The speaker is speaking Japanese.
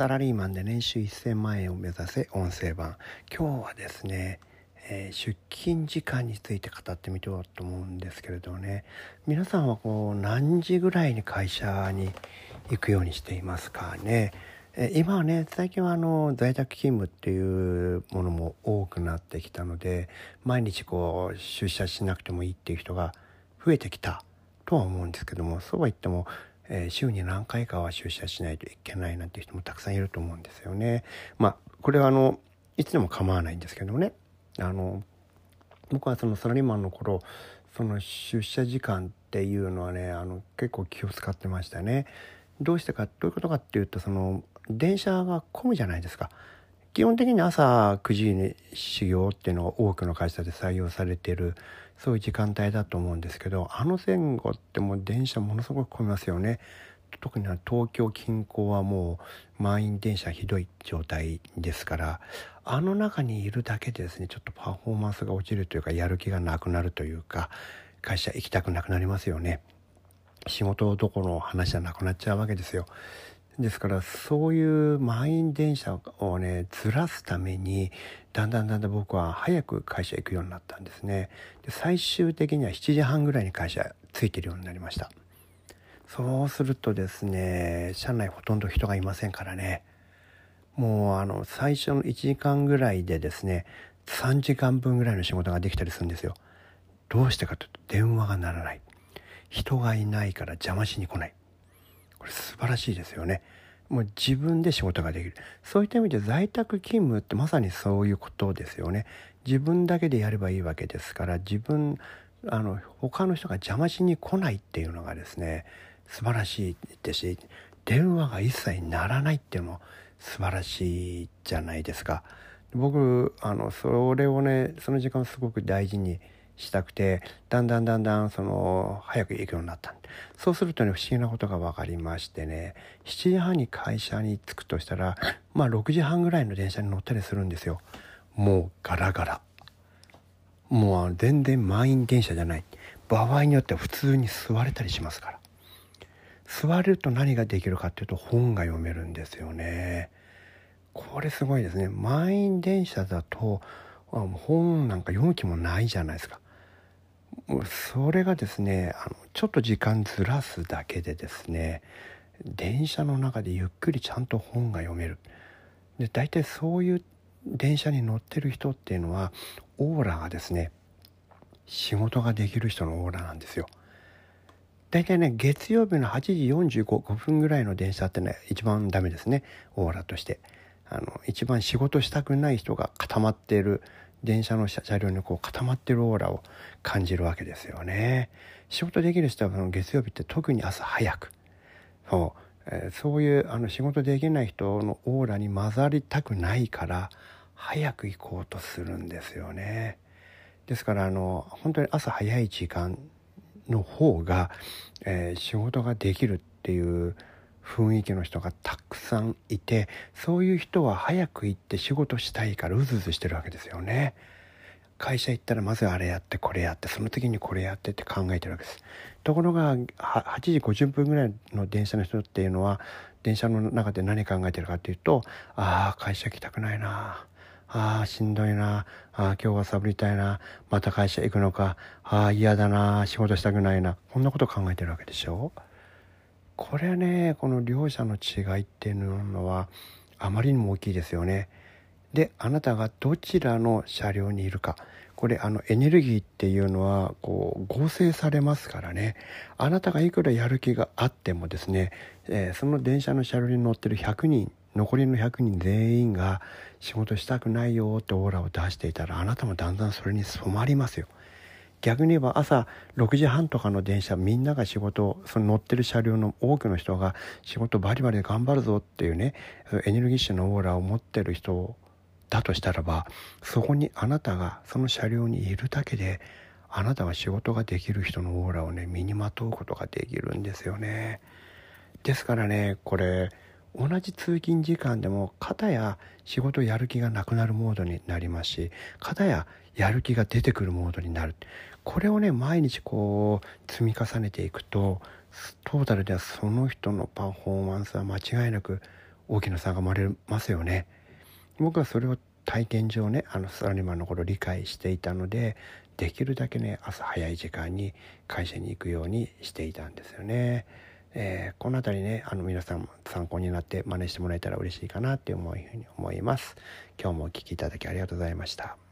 サラリーマンで年収1000万円を目指せ音声版。今日はですね、えー、出勤時間について語ってみようと思うんですけれどね。皆さんはこう何時ぐらいに会社に行くようにしていますかね、えー、今はね最近はあの在宅勤務っていうものも多くなってきたので毎日こう出社しなくてもいいっていう人が増えてきたとは思うんですけどもそうは言ってもえ、週に何回かは出社しないといけないなんていう人もたくさんいると思うんですよね。まあこれはあのいつでも構わないんですけどねあの僕はそのサラリーマンの頃その出社時間っていうのはねあの結構気を使ってましたね。どうしてかどういうことかっていうとその電車が混むじゃないですか。基本的に朝9時に修行っていうのが多くの会社で採用されてるそういう時間帯だと思うんですけどあの前後ってもう電車ものすごく混みますよね。特に東京近郊はもう満員電車ひどい状態ですからあの中にいるだけでですねちょっとパフォーマンスが落ちるというかやる気がなくなるというか会社行きたくなくなりますよね。仕事どころの話じゃなくなっちゃうわけですよ。ですからそういう満員電車をねずらすためにだんだんだんだん僕は早く会社行くようになったんですね。で最終的には7時半ぐらいに会社着いてるようになりました。そうするとですね車内ほとんど人がいませんからね。もうあの最初の1時間ぐらいでですね3時間分ぐらいの仕事ができたりするんですよ。どうしてかというと電話が鳴らない。人がいないから邪魔しに来ない。これ素晴らしいですよね。もう自分で仕事ができる。そういった意味で在宅勤務ってまさにそういうことですよね。自分だけでやればいいわけですから自分あの他の人が邪魔しに来ないっていうのがですね素晴らしいですし電話が一切鳴らないっていうのも素晴らしいじゃないですか。僕あのそれをねその時間をすごく大事にしたくてだんだんだんだんその早く行くようになったそうするとね不思議なことが分かりましてね7時半に会社に着くとしたらまあ6時半ぐらいの電車に乗ったりするんですよ。もうガラガラ。もう全然満員電車じゃない。場合によっては普通に座れたりしますから。座ると何ができるかっていうと本が読めるんですよね。これすごいですね。満員電車だと本なんか読む気もないじゃないですか。それがですねあのちょっと時間ずらすだけでですね電車の中でゆっくりちゃんと本が読める。で大体そういう電車に乗ってる人っていうのはオーラがですね仕事ができる人のオーラなんですよ。大体ね月曜日の8時45分ぐらいの電車ってね一番ダメですねオーラとして。あの一番仕事したくない人が固まっている電車の車両にこう固まってるオーラを感じるわけですよね。仕事できる人は月曜日って特に朝早くそう、えー、そういうあの仕事できない人のオーラに混ざりたくないから早く行こうとするんですよね。ですからあの本当に朝早い時間の方が、えー、仕事ができるっていう雰囲気の人がたくさんいてそういう人は早く行って仕事したいからうずうずしてるわけですよね。会社行ったらまずあれやってこれやってその時にこれやってって考えてるわけです。ところが8時50分ぐらいの電車の人っていうのは電車の中で何考えてるかっていうとああ会社行きたくないな。ああしんどいな。ああ今日はサボりたいな。また会社行くのか。ああ嫌だな。仕事したくないな。こんなこと考えてるわけでしょ。これねこの両者の違いっていうのはあまりにも大きいですよね。であなたがどちらの車両にいるかこれあのエネルギーっていうのはこう合成されますからねあなたがいくらやる気があってもですね、えー、その電車の車両に乗ってる100人残りの100人全員が仕事したくないよってオーラを出していたらあなたもだんだんそれに染まりますよ。逆に言えば朝6時半とかの電車みんなが仕事その乗ってる車両の多くの人が仕事バリバリで頑張るぞっていうねエネルギッシュなオーラを持ってる人だとしたらばそこにあなたがその車両にいるだけであなたは仕事ができる人のオーラをね身にまとうことができるんですよね。ですからねこれ同じ通勤時間でも片や仕事やる気がなくなるモードになりますし片ややる気が出てくるモードになるこれをね毎日こう積み重ねていくとトータルではその人のパフォーマンスは間違いなく大きな差が生まれますよね。僕はそれを体験上ねあのサラリーマンの頃理解していたのでできるだけね朝早い時間に会社に行くようにしていたんですよね。えー、この辺りねあの皆さん参考になって真似してもらえたら嬉しいかなって思うふうに思います。今日もお聴きいただきありがとうございました。